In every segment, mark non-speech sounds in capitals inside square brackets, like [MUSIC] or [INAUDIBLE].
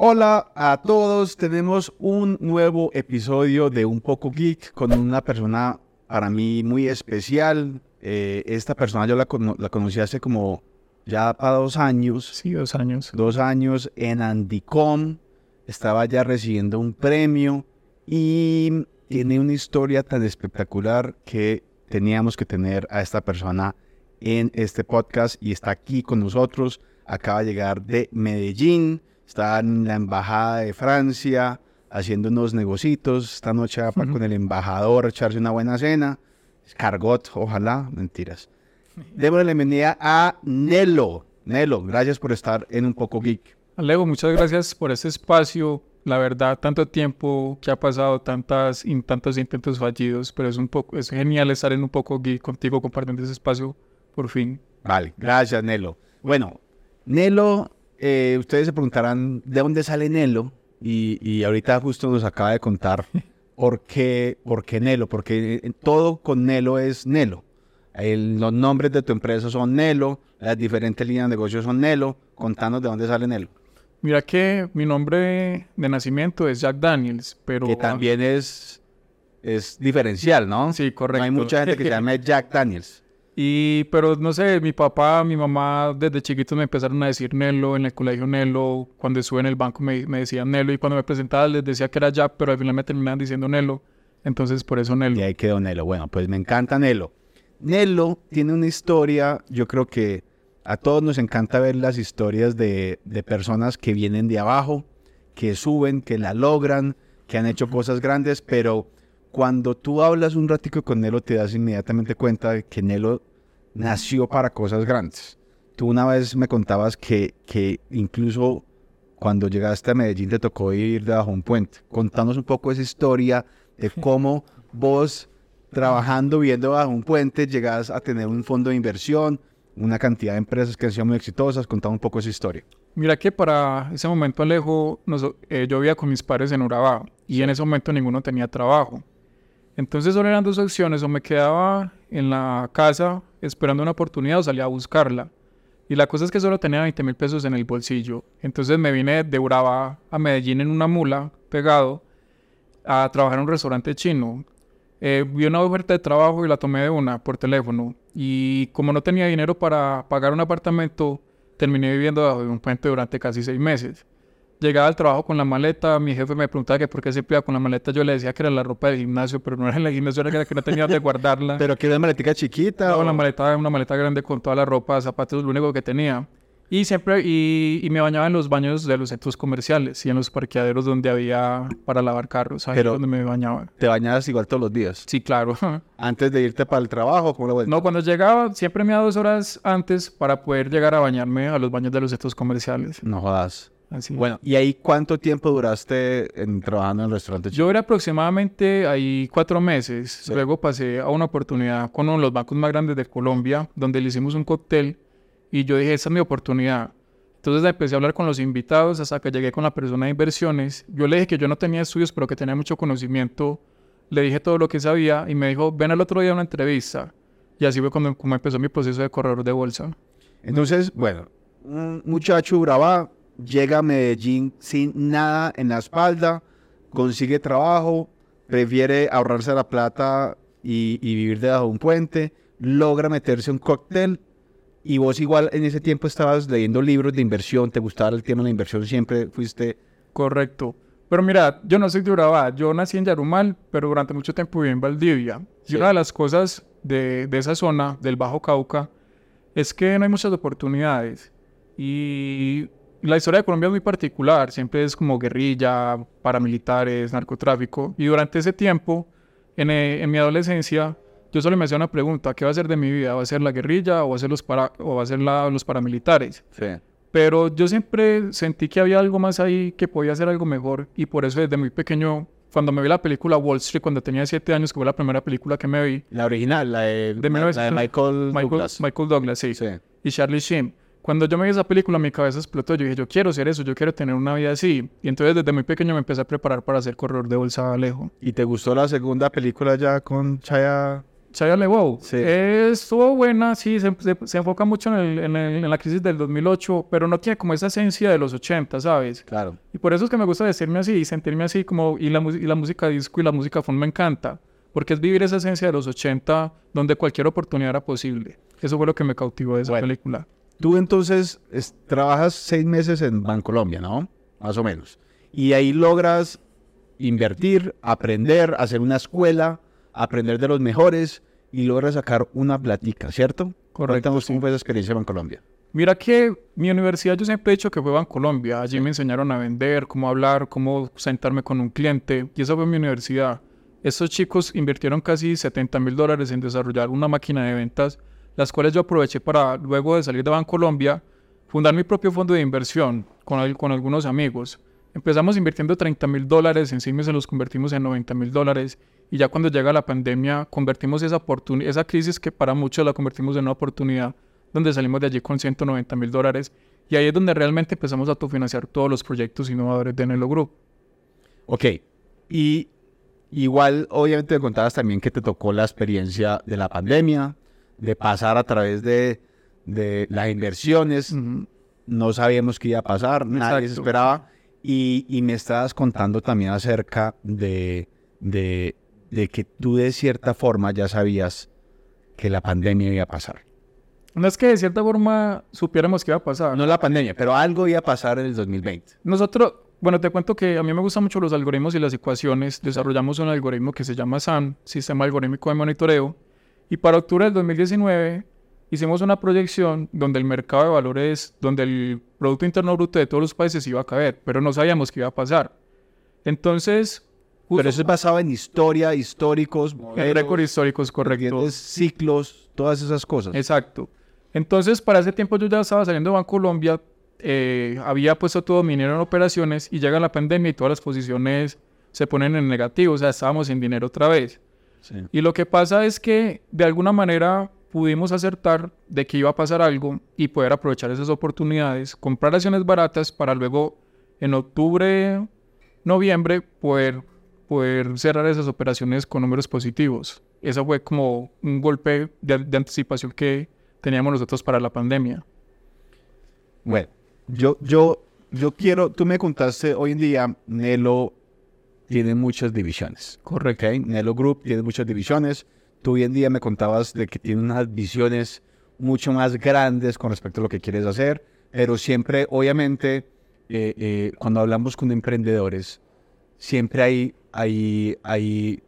Hola a todos, tenemos un nuevo episodio de Un poco Geek con una persona para mí muy especial. Eh, esta persona yo la, cono- la conocí hace como ya para dos años, Sí, dos años. dos años en Andicom, estaba ya recibiendo un premio y tiene una historia tan espectacular que teníamos que tener a esta persona en este podcast y está aquí con nosotros. Acaba de llegar de Medellín, está en la embajada de Francia haciendo unos negocitos. Esta noche va para Ujú. con el embajador a echarse una buena cena. Cargot, ojalá, mentiras. Démosle la bienvenida a Nelo. Nelo, gracias por estar en Un Poco Geek. Alejo, muchas gracias por este espacio. La verdad, tanto tiempo que ha pasado, tantas, in- tantos intentos fallidos, pero es un poco, es genial estar en un poco geek contigo compartiendo ese espacio por fin. Vale, gracias, Nelo. Bueno, Nelo, eh, ustedes se preguntarán de dónde sale Nelo y, y ahorita justo nos acaba de contar por qué, por qué Nelo, porque eh, todo con Nelo es Nelo. El- los nombres de tu empresa son Nelo, las diferentes líneas de negocio son Nelo. Contanos de dónde sale Nelo. Mira que mi nombre de nacimiento es Jack Daniels, pero Que también es, es diferencial, ¿no? Sí, correcto. No hay mucha gente que se [LAUGHS] llame Jack Daniels. Y, pero no sé, mi papá, mi mamá desde chiquitos me empezaron a decir Nelo, en el colegio Nelo, cuando estuve en el banco me, decían Nelo y cuando me presentaba les decía que era Jack, pero al final me terminaban diciendo Nelo, entonces por eso Nelo. Y ahí quedó Nelo. Bueno, pues me encanta Nelo. Nelo tiene una historia, yo creo que a todos nos encanta ver las historias de, de personas que vienen de abajo, que suben, que la logran, que han hecho cosas grandes, pero cuando tú hablas un ratico con Nelo te das inmediatamente cuenta de que Nelo nació para cosas grandes. Tú una vez me contabas que, que incluso cuando llegaste a Medellín te tocó ir debajo de un puente. Contanos un poco esa historia de [LAUGHS] cómo vos trabajando, viendo bajo un puente, llegas a tener un fondo de inversión, una cantidad de empresas que han sido muy exitosas. Contame un poco esa historia. Mira que para ese momento Alejo, nos- eh, yo vivía con mis padres en Urabá y en ese momento ninguno tenía trabajo. Entonces solo eran dos opciones, o me quedaba en la casa esperando una oportunidad o salía a buscarla. Y la cosa es que solo tenía 20 mil pesos en el bolsillo. Entonces me vine de Urabá a Medellín en una mula, pegado, a trabajar en un restaurante chino. Eh, vi una oferta de trabajo y la tomé de una por teléfono. Y como no tenía dinero para pagar un apartamento, terminé viviendo bajo un puente durante casi seis meses. Llegaba al trabajo con la maleta, mi jefe me preguntaba que por qué siempre iba con la maleta, yo le decía que era la ropa del gimnasio, pero no era en el gimnasio, era que no tenía donde guardarla. [LAUGHS] Pero que una maletica chiquita. Estaba o- una maleta, una maleta grande con toda la ropa, zapatos, lo único que tenía. Y siempre, y, y me bañaba en los baños de los centros comerciales y en los parqueaderos donde había para lavar carros, ahí Pero- donde me bañaba. Te bañabas igual todos los días. Sí, claro. [LAUGHS] Antes de irte para el trabajo, ¿cómo lo vuelta? No, cuando llegaba, siempre me daba dos horas antes para poder llegar a bañarme a los baños de los centros comerciales. No jodas. Así. Bueno, ¿y ahí cuánto tiempo duraste en, trabajando en el restaurante? Yo era aproximadamente ahí cuatro meses. Luego pasé a una oportunidad con uno de los bancos más grandes de Colombia, donde le hicimos un cóctel y yo dije, esa es mi oportunidad. Entonces empecé a hablar con los invitados hasta que llegué con la persona de inversiones. Yo le dije que yo no tenía estudios, pero que tenía mucho conocimiento. Le dije todo lo que sabía y me dijo, ven al otro día a una entrevista. Y así fue cuando como empezó mi proceso de corredor de bolsa. Entonces, bueno, un muchacho Urabá llega a Medellín sin nada en la espalda, consigue trabajo, prefiere ahorrarse la plata y, y vivir debajo de un puente, logra meterse un cóctel y vos igual en ese tiempo estabas leyendo libros de inversión, te gustaba el tema de la inversión, siempre fuiste... Correcto. Pero mira, yo no soy de Urabá, yo nací en Yarumal, pero durante mucho tiempo viví en Valdivia. Sí. Y una de las cosas de, de esa zona, del Bajo Cauca, es que no hay muchas oportunidades. Y la historia de Colombia es muy particular, siempre es como guerrilla, paramilitares, narcotráfico. Y durante ese tiempo, en, eh, en mi adolescencia, yo solo me hacía una pregunta, ¿qué va a ser de mi vida? ¿Va a ser la guerrilla o va a ser los, para, o va a ser la- los paramilitares? Pero yo siempre sentí que había algo más ahí que podía hacer algo mejor y por eso desde muy pequeño, cuando me vi la película Wall Street, cuando tenía siete años, que fue la primera película que me vi, La original, la de, De la de 1900 Michael, Michael Douglas. Michael Douglas, sí, Sí. y Charlie Sheen. Cuando yo me vi esa película, mi cabeza explotó. Yo dije, yo quiero ser eso, yo quiero tener una vida así. Y entonces desde muy pequeño me empecé a preparar para ser corredor de bolsa Alejo. ¿Y te gustó la segunda película ya con Chaya Shia LeBeau. Sí. Estuvo buena, sí, se, se- se enfoca mucho en, el- en el- en la crisis del 2008, pero no tiene como esa esencia de los 80, ¿sabes? Claro. Y por eso es que me gusta decirme así y sentirme así como, y la, y la música disco y la música funk me encanta, porque es vivir esa esencia de los 80 donde cualquier oportunidad era posible. Eso fue lo que me cautivó de esa Bueno. película. Tú entonces es- trabajas seis meses en Bancolombia, ¿no? Más o menos. Y ahí logras invertir, aprender, hacer una escuela, aprender de los mejores y logras sacar una platica, ¿cierto? Correcto, Cuéntanos cómo fue esa experiencia en Bancolombia. Mira que mi universidad yo siempre he dicho que fue Bancolombia. Allí me enseñaron a vender, cómo hablar, cómo sentarme con un cliente. Y esa fue mi universidad. Estos chicos invirtieron casi 70 mil dólares en desarrollar una máquina de ventas, las cuales yo aproveché para, luego de salir de Bancolombia, fundar mi propio fondo de inversión con, al- con algunos amigos. Empezamos invirtiendo 30 mil dólares, en seis meses los convertimos en 90 mil dólares. Y ya cuando llega la pandemia, convertimos esa, esa crisis que para muchos la convertimos en una oportunidad donde salimos de allí con 190 mil dólares. Y ahí es donde realmente empezamos a autofinanciar todos los proyectos innovadores de Nelo Group. Ok. Y igual, obviamente, me contabas también que te tocó la experiencia de la pandemia, de pasar a través de, de las inversiones. No sabíamos qué iba a pasar, nadie se Exacto. esperaba. Y, y me estabas contando también acerca de, de, de que tú de cierta forma ya sabías que la pandemia iba a pasar. No es que de cierta forma supiéramos qué iba a pasar. No la pandemia, pero algo iba a pasar en el 2020. Nosotros, bueno, te cuento que a mí me gustan mucho los algoritmos y las ecuaciones. Desarrollamos un algoritmo que se llama SAM, Sistema Algorítmico de Monitoreo. Y para octubre del 2019 hicimos una proyección donde el mercado de valores, donde el Producto Interno Bruto de todos los países iba a caer, pero no sabíamos qué iba a pasar. Entonces, justo- Pero eso es basado en historia, históricos, récords históricos, correcto. ciclos, todas esas cosas. Exacto. Entonces, para ese tiempo yo ya estaba saliendo de Bancolombia, eh, había puesto todo mi dinero en operaciones y llega la pandemia y todas las posiciones se ponen en negativo, o sea, estábamos sin dinero otra vez. Sí. Y lo que pasa es que de alguna manera pudimos acertar de que iba a pasar algo y poder aprovechar esas oportunidades, comprar acciones baratas para luego en octubre, noviembre poder, poder cerrar esas operaciones con números positivos. Eso fue como un golpe de, de anticipación que teníamos nosotros para la pandemia. Bueno, yo, yo, yo quiero, tú me contaste hoy en día, Nelo tiene muchas divisiones. Correcto. ¿ok? Nelo Group tiene muchas divisiones. Tú hoy en día me contabas de que tiene unas visiones mucho más grandes con respecto a lo que quieres hacer, pero siempre, obviamente, eh, eh, cuando hablamos con emprendedores, siempre hay, hay, hay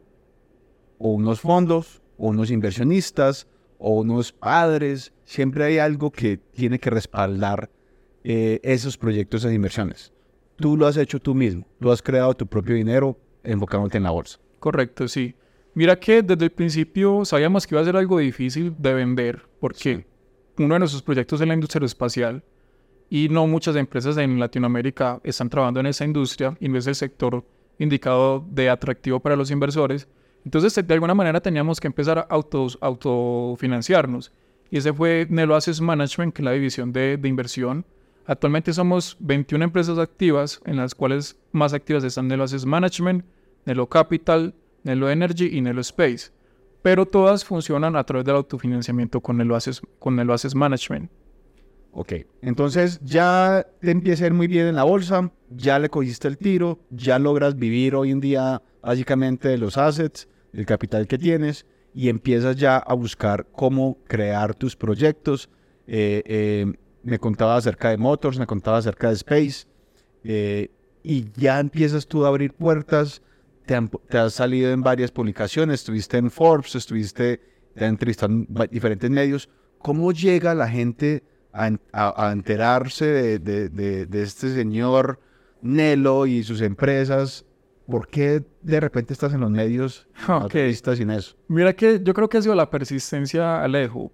o unos fondos, o unos inversionistas, o unos padres, siempre hay algo que tiene que respaldar eh, esos proyectos de inversiones. Tú lo has hecho tú mismo, tú has creado tu propio dinero enfocándote en la bolsa. Correcto, sí. Mira que desde el principio sabíamos que iba a ser algo difícil de vender, porque uno de nuestros proyectos es la industria aeroespacial y no muchas empresas en Latinoamérica están trabajando en esa industria y no es el sector indicado de atractivo para los inversores. Entonces, de alguna manera teníamos que empezar a autos, autofinanciarnos. Y ese fue Nelo Assets Management, que es la división de, de inversión. Actualmente somos 21 empresas activas, en las cuales más activas están Nelo Assets Management, Nelo Capital, Nelo Energy y Nelo Space. Pero todas funcionan a través del autofinanciamiento con Nelo Assets Management. Ok, entonces ya te empieza a ir muy bien en la bolsa, ya le cogiste el tiro, ya logras vivir hoy en día básicamente de los assets, del capital que tienes y empiezas ya a buscar cómo crear tus proyectos. Eh, eh, me contaba acerca de Motors, me contaba acerca de Space eh, y ya empiezas tú a abrir puertas, te, han- te has salido en varias publicaciones, estuviste en Forbes, estuviste, te han entrevistado en diferentes medios. ¿Cómo llega la gente a, en- a- a enterarse de, de- de- de este señor Nelo y sus empresas? ¿Por qué de repente estás en los medios? [LAUGHS] Ok. entrevistas sin eso? Mira que yo creo que ha sido la persistencia, Alejo.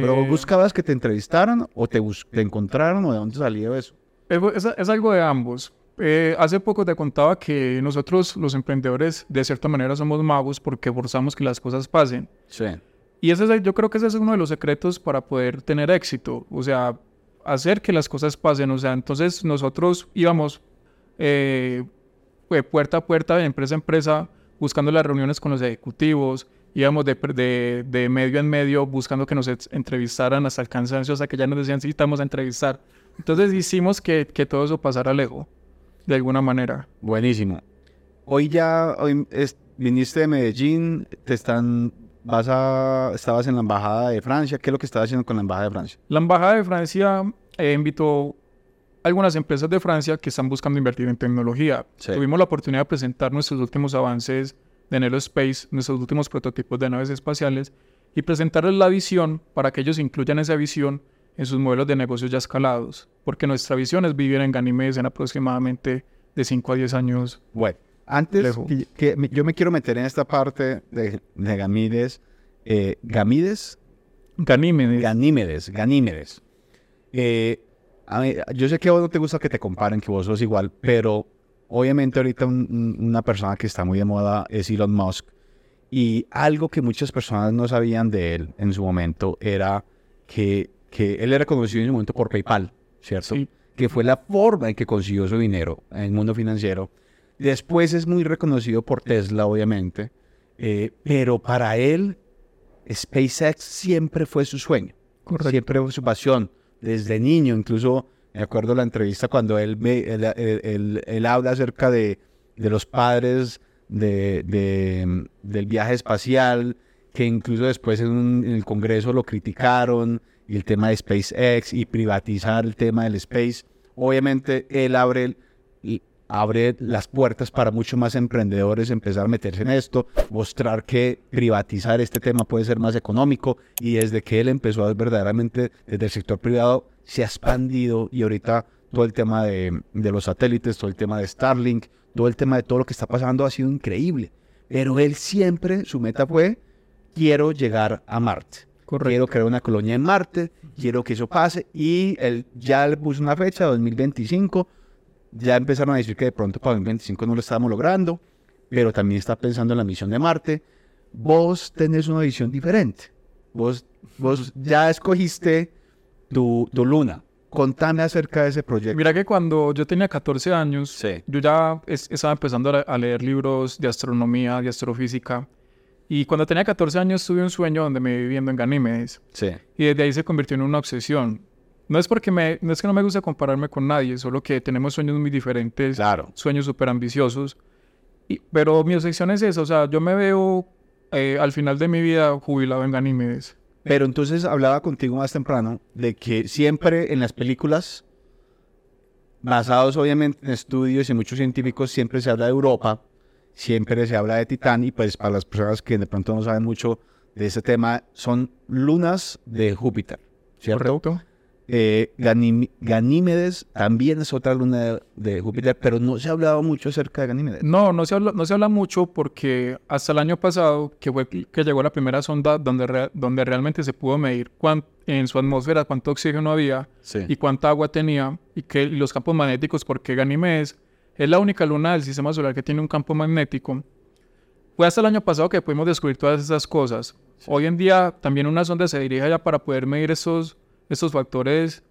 ¿Pero Eh, buscabas que te entrevistaran o te, bus- te encontraron o de dónde salió eso? Es, es- algo de ambos. Eh, hace poco te contaba que nosotros los emprendedores de cierta manera somos magos porque forzamos que las cosas pasen. Sí. Y ese es, yo creo que ese es uno de los secretos para poder tener éxito. O sea, hacer que las cosas pasen. O sea, entonces nosotros íbamos eh, puerta a puerta, de empresa a empresa, buscando las reuniones con los ejecutivos, íbamos de, de, de medio en medio buscando que nos entrevistaran hasta el cansancio, hasta que ya nos decían si estamos a entrevistar. Entonces hicimos que, que todo eso pasara lejos, de alguna manera. Buenísimo. Hoy ya, hoy es- viniste de Medellín, te están, vas a, estabas en la embajada de Francia. ¿Qué es lo que estabas haciendo con la embajada de Francia? La Embajada de Francia eh, invitó a algunas empresas de Francia que están buscando invertir en tecnología. Sí. Tuvimos la oportunidad de presentar nuestros últimos avances de Nelo Space, nuestros últimos prototipos de naves espaciales y presentarles la visión para que ellos incluyan esa visión en sus modelos de negocios ya escalados. Porque nuestra visión es vivir en Ganímedes en aproximadamente de 5 a 10 años. Bueno, antes que, que yo me quiero meter en esta parte de, de Gamides. eh, ¿Gamides? Ganímedes. Ganímedes, Ganímedes. Eh, a mí- yo sé que a vos no te gusta que te comparen, que vos sos igual, pero obviamente ahorita un- un- una persona que está muy de moda es Elon Musk. Y algo que muchas personas no sabían de él en su momento era que, que él era conocido en su momento por PayPal, ¿cierto? Sí. Que fue la forma en que consiguió su dinero en el mundo financiero. Después es muy reconocido por Tesla, obviamente. eh, pero para él, SpaceX siempre fue su sueño. Correcto. Siempre fue su pasión, desde niño. Incluso me acuerdo la entrevista cuando él, ve, él, habla acerca de, los padres de, de- del viaje espacial, que incluso después en, un- en el Congreso lo criticaron, y el tema de SpaceX y privatizar el tema del space. Obviamente él abre, el- abre las puertas para muchos más emprendedores empezar a meterse en esto, mostrar que privatizar este tema puede ser más económico y desde que él empezó a verdaderamente desde el sector privado se ha expandido y ahorita todo el tema de, de los satélites, todo el tema de Starlink, todo el tema de todo lo que está pasando ha sido increíble. Pero él siempre, su meta fue, quiero llegar a Marte. Correcto. Quiero crear una colonia en Marte, quiero que eso pase y él ya le puso una fecha, 2025. Ya empezaron a decir que de pronto para 2025 no lo estábamos logrando, pero también está pensando en la misión de Marte. Vos tenés una visión diferente. Vos, vos ya escogiste tu, tu luna. Contame acerca de ese proyecto. Mira que cuando yo tenía 14 años, Sí. yo ya es- estaba empezando a, leer libros de astronomía, de astrofísica. Y cuando tenía 14 años tuve un sueño donde me vi viviendo en Ganímedes. Sí. Y desde ahí se convirtió en una obsesión. No es porque me, no es que no me guste compararme con nadie, solo que tenemos sueños muy diferentes, Claro. sueños súper ambiciosos. Y, pero mi obsesión es esa, o sea, yo me veo eh, al final de mi vida jubilado en Ganímedes. Pero entonces hablaba contigo más temprano de que siempre en las películas, basados obviamente en estudios y muchos científicos, siempre se habla de Europa, siempre se habla de Titán y pues para las personas que de pronto no saben mucho de ese tema, son lunas de Júpiter, ¿cierto? ¿Correcto? Eh, Ganímedes también es otra luna de, de Júpiter, pero no se ha hablado mucho acerca de Ganímedes. No, no se, habla, no se habla mucho porque hasta el año pasado, que fue que llegó la primera sonda donde, donde realmente se pudo medir cuán- en su atmósfera cuánto oxígeno había Sí. y cuánta agua tenía y que y los campos magnéticos, porque Ganímedes es la única luna del sistema solar que tiene un campo magnético. Fue hasta el año pasado que pudimos descubrir todas esas cosas. Hoy en día también una sonda se dirige allá para poder medir esos, esos factores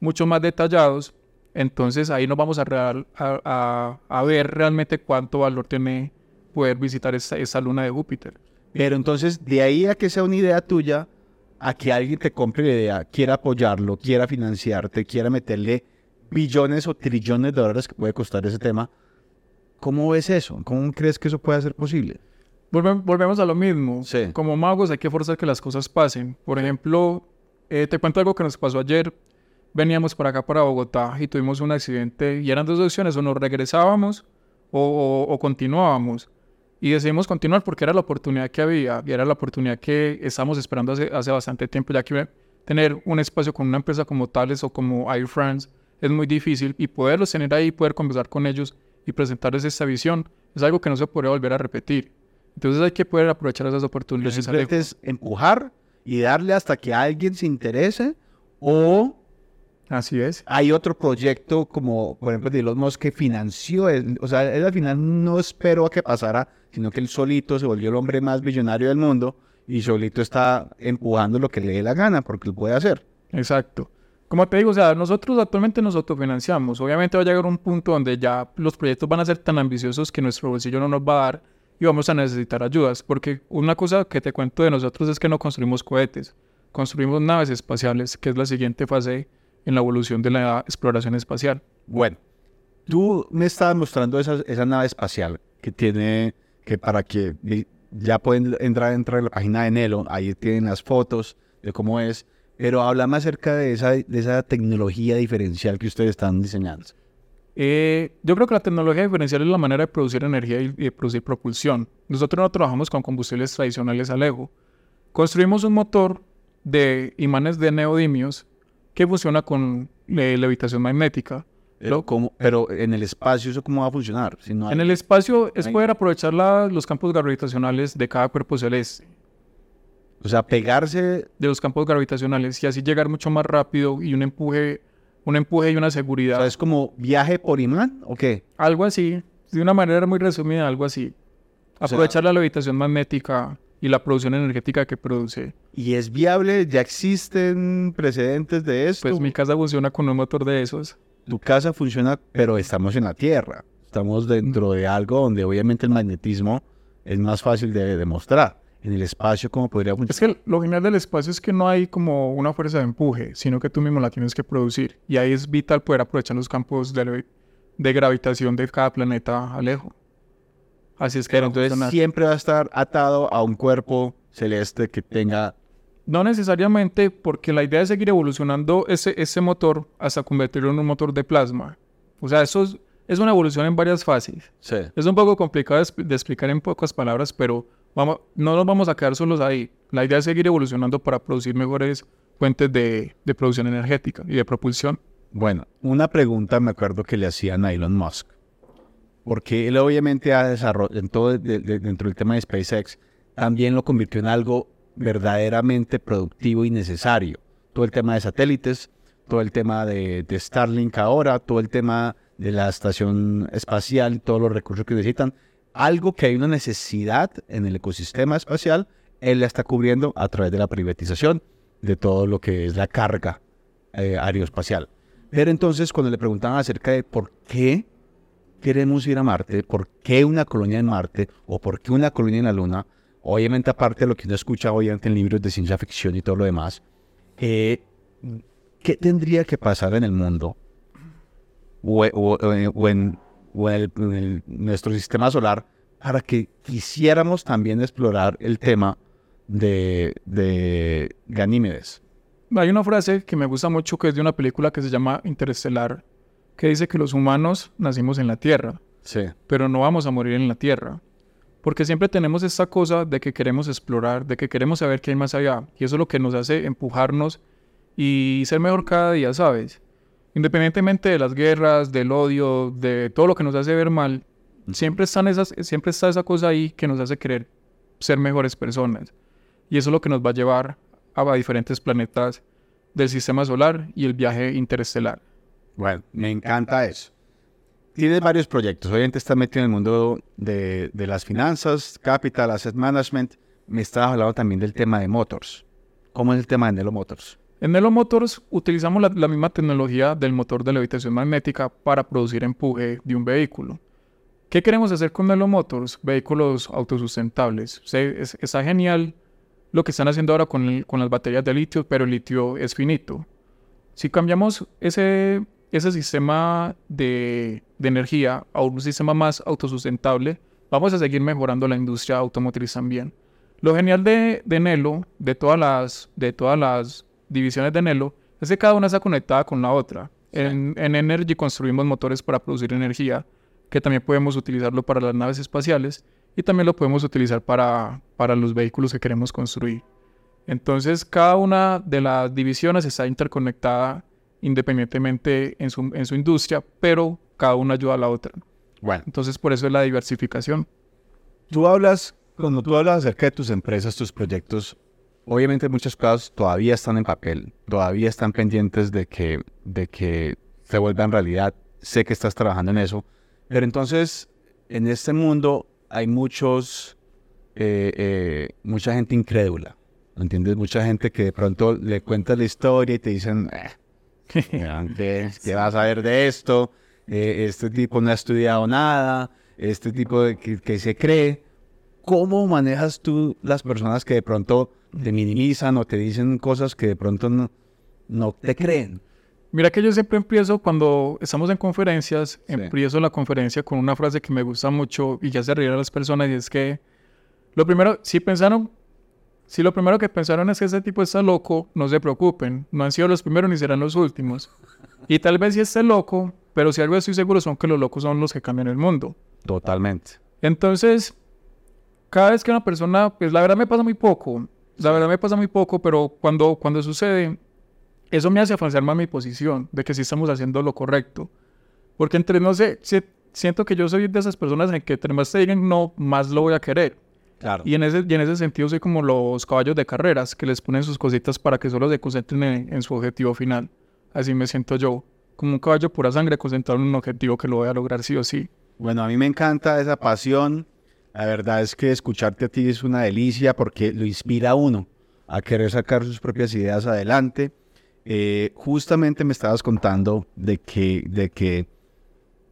mucho más detallados. Entonces ahí nos vamos a, real- a, a- a ver realmente cuánto valor tiene poder visitar esa, esa luna de Júpiter. Pero entonces, de ahí a que sea una idea tuya, a que alguien te compre la idea, quiera apoyarlo, quiera financiarte, quiera meterle billones o trillones de dólares que puede costar ese tema, ¿cómo ves eso? ¿Cómo crees que eso puede ser posible? Volve- volvemos a lo mismo. Sí. Como magos hay que forzar que las cosas pasen. Por ejemplo, eh, te cuento algo que nos pasó ayer. Veníamos por acá, para Bogotá, y tuvimos un accidente. Y eran dos opciones, o nos regresábamos o, o- o continuábamos. Y decidimos continuar porque era la oportunidad que había. Y era la oportunidad que estábamos esperando hace, hace bastante tiempo, ya que tener un espacio con una empresa como Thales o como Air France es muy difícil. Y poderlos tener ahí, poder conversar con ellos y presentarles esta visión, es algo que no se podría volver a repetir. Entonces hay que poder aprovechar esas Lo oportunidades. Alejo. es empujar y darle hasta que alguien se interese o Así es. hay otro proyecto como, por ejemplo, de Elon Musk que financió, o sea, él al final no esperó a que pasara, sino que él solito se volvió el hombre más millonario del mundo y solito está empujando lo que le dé la gana, porque lo puede hacer. Exacto. Como te digo, o sea, nosotros actualmente nos autofinanciamos. Obviamente va a llegar un punto donde ya los proyectos van a ser tan ambiciosos que nuestro bolsillo no nos va a dar y vamos a necesitar ayudas, porque una cosa que te cuento de nosotros es que no construimos cohetes, construimos naves espaciales, que es la siguiente fase en la evolución de la exploración espacial. Bueno, tú me estabas mostrando esa, esa nave espacial que tiene, que para que ya pueden entrar dentro de la página de Nelo, ahí tienen las fotos de cómo es, pero háblame acerca de esa, de esa tecnología diferencial que ustedes están diseñando. Eh, yo creo que la tecnología diferencial es la manera de producir energía y, de producir propulsión. Nosotros no trabajamos con combustibles tradicionales Alejo. Construimos un motor de imanes de neodimios que funciona con levitación magnética. Pero, pero en el espacio, ¿eso cómo va a funcionar? En el espacio es poder aprovechar los campos gravitacionales de cada cuerpo celeste. O sea, pegarse... De los campos gravitacionales y así llegar mucho más rápido y un empuje, un empuje y una seguridad. O sea, ¿es como viaje por imán o qué? Algo así. De una manera muy resumida, algo así. Aprovechar la levitación magnética y la producción energética que produce. ¿Y es viable? ¿Ya existen precedentes de esto? Pues mi casa funciona con un motor de esos. Tu casa funciona, pero estamos en la Tierra. Estamos dentro de algo donde obviamente el magnetismo es más fácil de demostrar. En el espacio, ¿cómo podría funcionar? Es que lo genial del espacio es que no hay como una fuerza de empuje, sino que tú mismo la tienes que producir. Y ahí es vital poder aprovechar los campos de, de gravitación de cada planeta alejo. Así es que entonces siempre va a estar atado a un cuerpo celeste que tenga... No necesariamente, porque la idea es seguir evolucionando ese, ese motor hasta convertirlo en un motor de plasma. O sea, eso es, una evolución en varias fases. Sí. Es un poco complicado de, explicar en pocas palabras, pero vamos, no nos vamos a quedar solos ahí. La idea es seguir evolucionando para producir mejores fuentes de, de producción energética y de propulsión. Bueno, una pregunta me acuerdo que le hacían a Elon Musk porque él obviamente ha desarrollado, todo dentro del tema de SpaceX, también lo convirtió en algo verdaderamente productivo y necesario. Todo el tema de satélites, todo el tema de, Starlink ahora, todo el tema de la estación espacial, todos los recursos que necesitan, algo que hay una necesidad en el ecosistema espacial, él la está cubriendo a través de la privatización de todo lo que es la carga eh, aeroespacial. Pero entonces cuando le preguntaban acerca de por qué queremos ir a Marte, por qué una colonia en Marte o por qué una colonia en la Luna, obviamente aparte de lo que uno escucha obviamente en libros de ciencia ficción y todo lo demás, eh, ¿qué tendría que pasar en el mundo o, en, nuestro sistema solar para que quisiéramos también explorar el tema de, de Ganímedes? Hay una frase que me gusta mucho que es de una película que se llama Interestelar, que dice que los humanos nacimos en la Tierra, sí. pero no vamos a morir en la Tierra. Porque siempre tenemos esta cosa de que queremos explorar, de que queremos saber qué hay más allá. Y eso es lo que nos hace empujarnos y ser mejor cada día, ¿sabes? Independientemente de las guerras, del odio, de todo lo que nos hace ver mal, siempre, están esas, siempre está esa cosa ahí que nos hace querer ser mejores personas. Y eso es lo que nos va a llevar a diferentes planetas del sistema solar y el viaje interestelar. Bueno, me encanta eso. Tienes varios proyectos. Obviamente estás metido en el mundo de, las finanzas, capital, asset management. Me estabas hablando también del tema de motors. ¿Cómo es el tema de Nelo Motors? En Nelo Motors utilizamos la, misma tecnología del motor de levitación magnética para producir empuje de un vehículo. ¿Qué queremos hacer con Nelo Motors? Vehículos autosustentables. está genial lo que están haciendo ahora con, las baterías de litio, pero el litio es finito. Si cambiamos ese sistema de, energía a un sistema más autosustentable, vamos a seguir mejorando la industria automotriz también. Lo genial de, Nelo, de todas las divisiones de Nelo, es que cada una está conectada con la otra. En, en, Energy construimos motores para producir energía, que también podemos utilizarlo para las naves espaciales y también lo podemos utilizar para, para los vehículos que queremos construir. Entonces, cada una de las divisiones está interconectada independientemente en su, en su industria, pero cada una ayuda a la otra. Bueno. Entonces, por eso es la diversificación. Tú hablas, cuando tú hablas acerca de tus empresas, tus proyectos, obviamente muchas cosas todavía están en papel, todavía están pendientes de que, de que se vuelvan realidad. Sé que estás trabajando en eso, pero entonces, en este mundo hay muchos, eh, eh, mucha gente incrédula. ¿Entiendes? Mucha gente que de pronto le cuentas la historia y te dicen, eh, antes, ¿qué vas a ver de esto? Eh, este tipo no ha estudiado nada, este tipo de, que, se cree. ¿Cómo manejas tú las personas que de pronto te minimizan o te dicen cosas que de pronto no, no te creen? Mira que yo siempre empiezo cuando estamos en conferencias, empiezo la conferencia con una frase que me gusta mucho y ya se reír a las personas y es que lo primero, si pensaron, si lo primero que pensaron es que ese tipo está loco, no se preocupen, no han sido los primeros ni serán los últimos. Y tal vez sí esté loco, pero si algo estoy seguro son que los locos son los que cambian el mundo. Totalmente. Entonces, cada vez que una persona, pues la verdad me pasa muy poco, la verdad me pasa muy poco, pero cuando, cuando sucede, eso me hace avanzar más mi posición de que sí estamos haciendo lo correcto. Porque entre, no sé, siento que yo soy de esas personas en que entre más te digan no, más lo voy a querer. Claro. Y en ese, y en ese sentido soy como los caballos de carreras que les ponen sus cositas para que solo se concentren en, su objetivo final. Así me siento yo, como un caballo pura sangre concentrado en un objetivo que lo voy a lograr sí o sí. Bueno, a mí me encanta esa pasión. La verdad es que escucharte a ti es una delicia porque lo inspira a uno a querer sacar sus propias ideas adelante. Eh, justamente me estabas contando de que, de que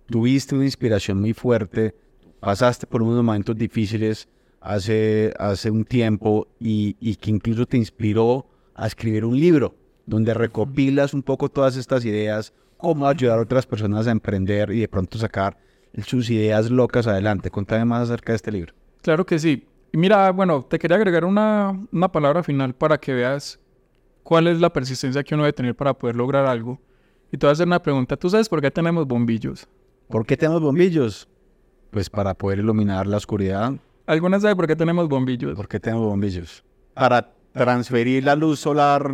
tuviste una inspiración muy fuerte, pasaste por unos momentos difíciles hace, hace un tiempo y, y que incluso te inspiró a escribir un libro donde recopilas un poco todas estas ideas, cómo ayudar a otras personas a emprender y de pronto sacar sus ideas locas adelante. Contame más acerca de este libro. Claro que sí. Y mira, bueno, te quería agregar una, una palabra final para que veas cuál es la persistencia que uno debe tener para poder lograr algo. Y te voy a hacer una pregunta. ¿Tú sabes por qué tenemos bombillos? ¿Por qué tenemos bombillos? Pues para poder iluminar la oscuridad. ¿Alguna sabe por qué tenemos bombillos? ¿Por qué tenemos bombillos? Para transferir la luz solar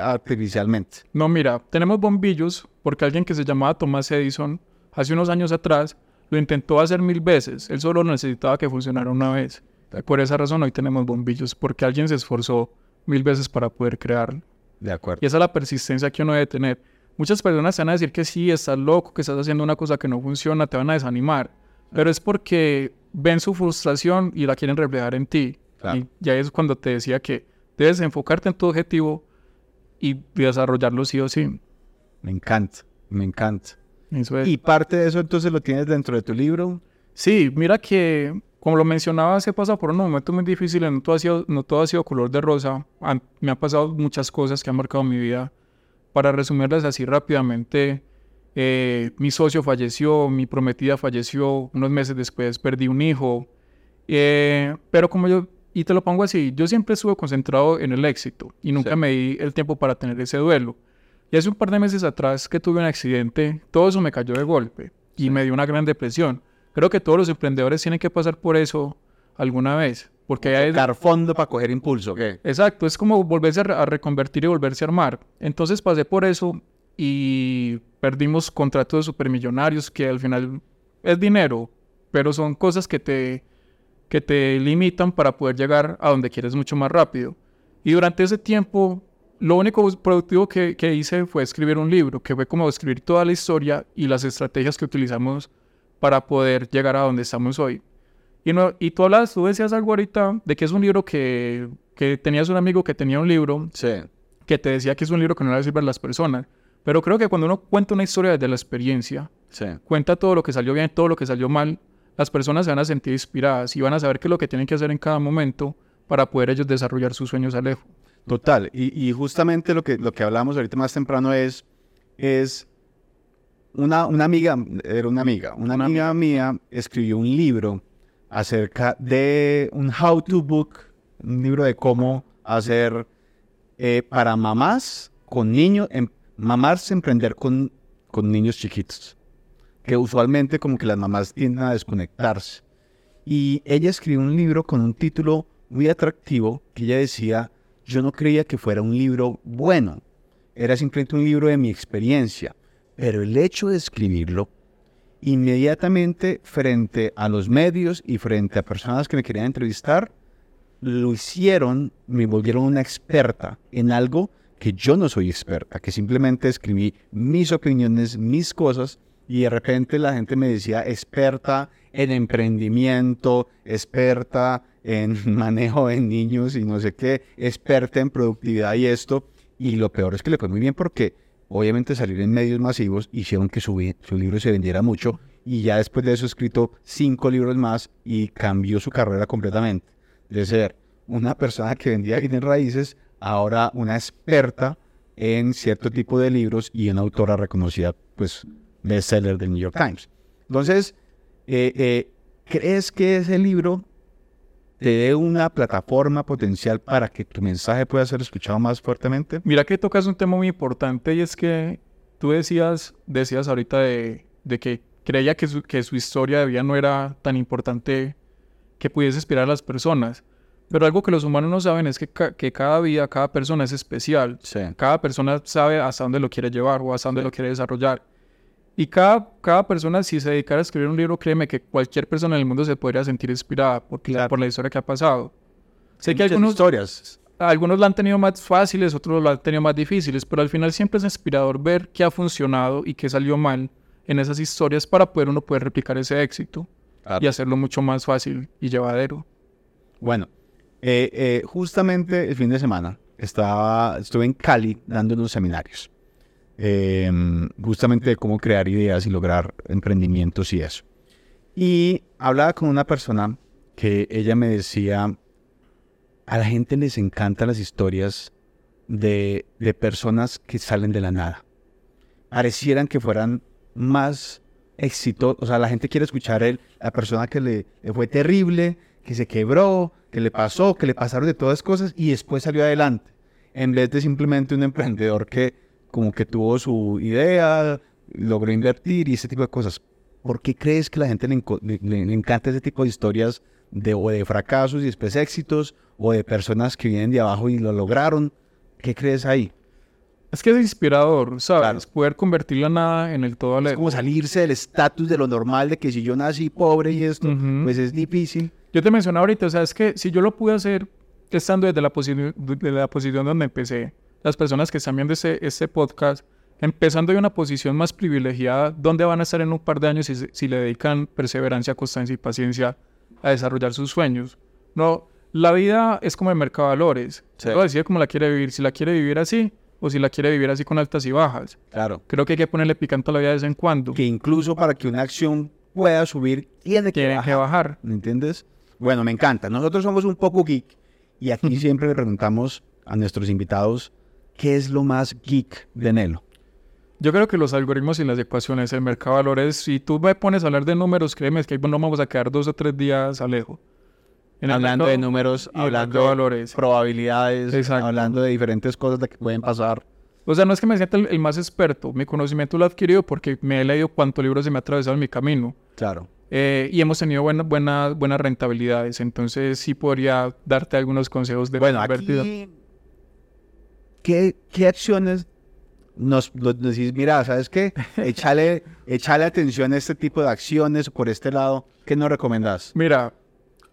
artificialmente. No, mira, tenemos bombillos porque alguien que se llamaba Thomas Edison hace unos años atrás lo intentó hacer mil veces. Él solo necesitaba que funcionara una vez. Por esa razón hoy tenemos bombillos, porque alguien se esforzó mil veces para poder crearlo. De acuerdo. Y esa es la persistencia que uno debe tener. Muchas personas te van a decir que sí, estás loco, que estás haciendo una cosa que no funciona, te van a desanimar. Pero es porque ven su frustración y la quieren reflejar en ti. Y ya es cuando te decía que debes enfocarte en tu objetivo y desarrollarlo sí o sí. Me encanta, me encanta. ¿Y parte de eso entonces lo tienes dentro de tu libro? Sí, mira que como lo mencionaba, se pasa por un momento muy difícil, no todo ha sido, no todo ha sido color de rosa. me han pasado muchas cosas que han marcado mi vida. Para resumirlas así rápidamente, eh, mi socio falleció, mi prometida falleció, unos meses después perdí un hijo. Eh, pero como yo, y te lo pongo así, yo siempre estuve concentrado en el éxito y nunca me di el tiempo para tener ese duelo. Y hace un par de meses atrás que tuve un accidente, todo eso me cayó de golpe y me dio una gran depresión. Creo que todos los emprendedores tienen que pasar por eso alguna vez. Porque hay... Dar fondo para coger impulso, ¿qué? Exacto, es como volverse a, reconvertir y volverse a armar. Entonces pasé por eso y perdimos contratos supermillonarios que al final es dinero, pero son cosas que te, que te limitan para poder llegar a donde quieres mucho más rápido. Y durante ese tiempo, lo único productivo que, que hice fue escribir un libro, que fue como escribir toda la historia y las estrategias que utilizamos para poder llegar a donde estamos hoy. Y, no, y tú, hablas, tú decías algo ahorita de que es un libro que, que tenías un amigo que tenía un libro que te decía que es un libro que no le sirve a las personas. Pero creo que cuando uno cuenta una historia desde la experiencia, cuenta todo lo que salió bien, todo lo que salió mal, las personas se van a sentir inspiradas y van a saber qué es lo que tienen que hacer en cada momento para poder ellos desarrollar sus sueños a lejos. Total. Y, y, justamente lo que, lo que hablamos ahorita más temprano es, es una, amiga, era una amiga, una amiga mía escribió un libro acerca de un how-to book, un libro de cómo hacer eh, para mamás con niños, em, mamás emprender con, con niños chiquitos, que usualmente como que las mamás tienden a desconectarse. Y ella escribió un libro con un título muy atractivo que ella decía, yo no creía que fuera un libro bueno, era simplemente un libro de mi experiencia. Pero el hecho de escribirlo, inmediatamente frente a los medios y frente a personas que me querían entrevistar, lo hicieron, me volvieron una experta en algo que yo no soy experta, que simplemente escribí mis opiniones, mis cosas, y de repente la gente me decía experta en emprendimiento, experta en [LAUGHS] manejo de niños y no sé qué, experta en productividad y esto. Y lo peor es que le fue muy bien porque obviamente salir en medios masivos hicieron que su, su libro se vendiera mucho y ya después de eso escrito cinco libros más y cambió su carrera completamente. De ser una persona que vendía bienes raíces, ahora una experta en cierto tipo de libros y una autora reconocida, pues, bestseller del New York Times. Entonces, eh, eh, ¿crees que ese libro te dé una plataforma potencial para que tu mensaje pueda ser escuchado más fuertemente? Mira que tocas un tema muy importante y es que tú decías, decías ahorita de, de que creía que su, que su historia de vida no era tan importante que pudiese inspirar a las personas. Pero algo que los humanos no saben es que, ca- que cada vida, cada persona es especial. Sí. Cada persona sabe hasta dónde lo quiere llevar o hasta dónde lo quiere desarrollar. Y cada, cada persona, si se dedicara a escribir un libro, créeme que cualquier persona en el mundo se podría sentir inspirada por, la- Claro. por la historia que ha pasado. Sé que algunos, historias. algunos la han tenido más fáciles, otros lo han tenido más difíciles, pero al final siempre es inspirador ver qué ha funcionado y qué salió mal en esas historias para poder uno poder replicar ese éxito y hacerlo mucho más fácil y llevadero. Bueno, eh, eh, justamente el fin de semana estaba, estuve en Cali dando unos seminarios, eh, justamente de cómo crear ideas y lograr emprendimientos y eso. Y hablaba con una persona que ella me decía, a la gente les encantan las historias de, de personas que salen de la nada. Parecieran que fueran más exitosas, o sea, la gente quiere escuchar el, la persona que le, le fue terrible, que se quebró, que le pasó, que le pasaron de todas cosas y después salió adelante. En vez de simplemente un emprendedor que como que tuvo su idea, logró invertir y ese tipo de cosas. ¿Por qué crees que la gente le, le- le- encanta ese tipo de historias de, o de fracasos y después éxitos o de personas que vienen de abajo y lo lograron? ¿Qué crees ahí? Es que es inspirador, ¿sabes? Claro. Poder convertir la nada en el todo Es como salirse del estatus de lo normal de que si yo nací pobre y esto, pues es difícil. Yo te mencionaba ahorita, o sea, es que si yo lo pude hacer estando desde la, posi- desde la posición donde empecé, las personas que están viendo este, este podcast, empezando de una posición más privilegiada, ¿dónde van a estar en un par de años si, si le dedican perseverancia, constancia y paciencia a desarrollar sus sueños? No, la vida es como el mercado de valores. Sí. Decide cómo la quiere vivir, si la quiere vivir así o si la quiere vivir así con altas y bajas. Claro. Creo que hay que ponerle picante a la vida de vez en cuando. Que incluso para que una acción pueda subir, tiene que Tienen que bajar. bajar. ¿Me entiendes? Bueno, me encanta. Nosotros somos un poco geek y aquí [LAUGHS] siempre le preguntamos a nuestros invitados qué es lo más geek de Nelo. Yo creo que los algoritmos y las ecuaciones, el mercado de valores, si tú me pones a hablar de números, créeme que ahí no vamos a quedar dos o tres días alejo. En el hablando mercado de números, hablando mercado de valores. probabilidades, Exacto. hablando de diferentes cosas de que pueden pasar. O sea, no es que me sienta el, el más experto, mi conocimiento lo he adquirido porque me he leído cuántos libros se me ha atravesado en mi camino. Claro. Eh, y hemos tenido buena- buena- buenas rentabilidades, entonces sí podría darte algunos consejos de Bueno, aquí, ¿qué, qué acciones nos, nos decís? Mira, ¿sabes qué? [LAUGHS] Échale, échale atención a este tipo de acciones por este lado. ¿Qué nos recomendás? Mira,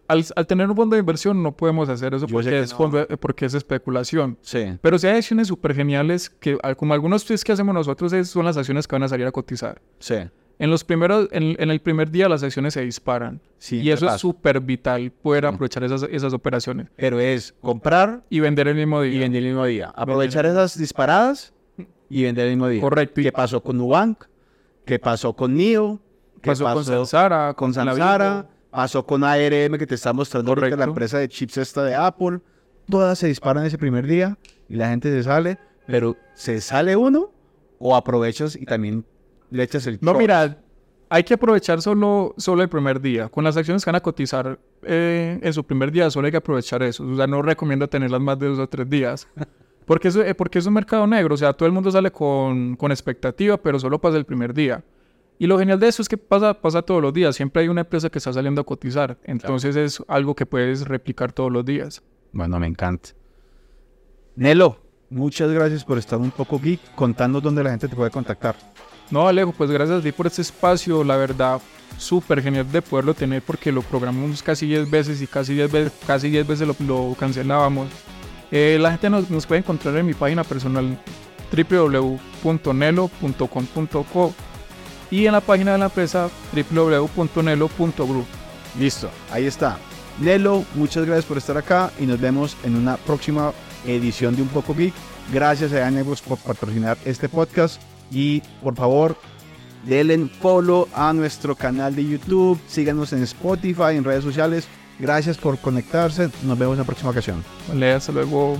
al, al tener un fondo de inversión no podemos hacer eso porque que es, no. eh, porque es especulación. Sí. Pero si hay acciones súper geniales que, como algunos tweets que hacemos nosotros, es- son las acciones que van a salir a cotizar. Sí. En los primeros, en, en el primer día las acciones se disparan. Sí, y eso pasa. es súper vital, poder aprovechar esas, esas operaciones. Pero es comprar Y vender el mismo día. y vender el mismo día. Aprovechar esas disparadas y vender el mismo día. Correcto. ¿Qué pasó con Nubank? ¿Qué pasó con NIO? ¿Qué pasó, con Samsara, con. Samsara? Pasó con ARM que te está mostrando ahorita la empresa de chips esta de Apple. Todas se disparan ese primer día y la gente se sale. Pero ¿se sale uno o aprovechas y también le echas el No, short? mira, hay que aprovechar solo, solo el primer día. Con las acciones que van a cotizar eh, en su primer día, solo hay que aprovechar eso. O sea, no recomiendo tenerlas más de dos o tres días. [LAUGHS] Porque, eso, eh, porque es un mercado negro. O sea, todo el mundo sale con, con expectativa, pero solo pasa el primer día. Y lo genial de eso es que pasa, pasa todos los días. Siempre hay una empresa que está saliendo a cotizar. Entonces es algo que puedes replicar todos los días. Bueno, me encanta. Nelo, muchas gracias por estar un poco geek contando dónde la gente te puede contactar. No, Alejo, pues gracias a ti por este espacio. La verdad, súper genial de poderlo tener porque lo programamos casi 10 veces y casi 10 veces, casi 10 veces lo, lo cancelábamos. Eh, la gente nos, nos puede encontrar en mi página personal www.nelo.com.co y en la página de la empresa www.nelo.group. Listo, ahí está. Nelo, muchas gracias por estar acá y nos vemos en una próxima edición de Un Poco Geek. Gracias a Networks por patrocinar este podcast y por favor, Denle follow a nuestro canal de YouTube, síganos en Spotify, en redes sociales. Gracias por conectarse. Nos vemos en la próxima ocasión. Vale, hasta luego.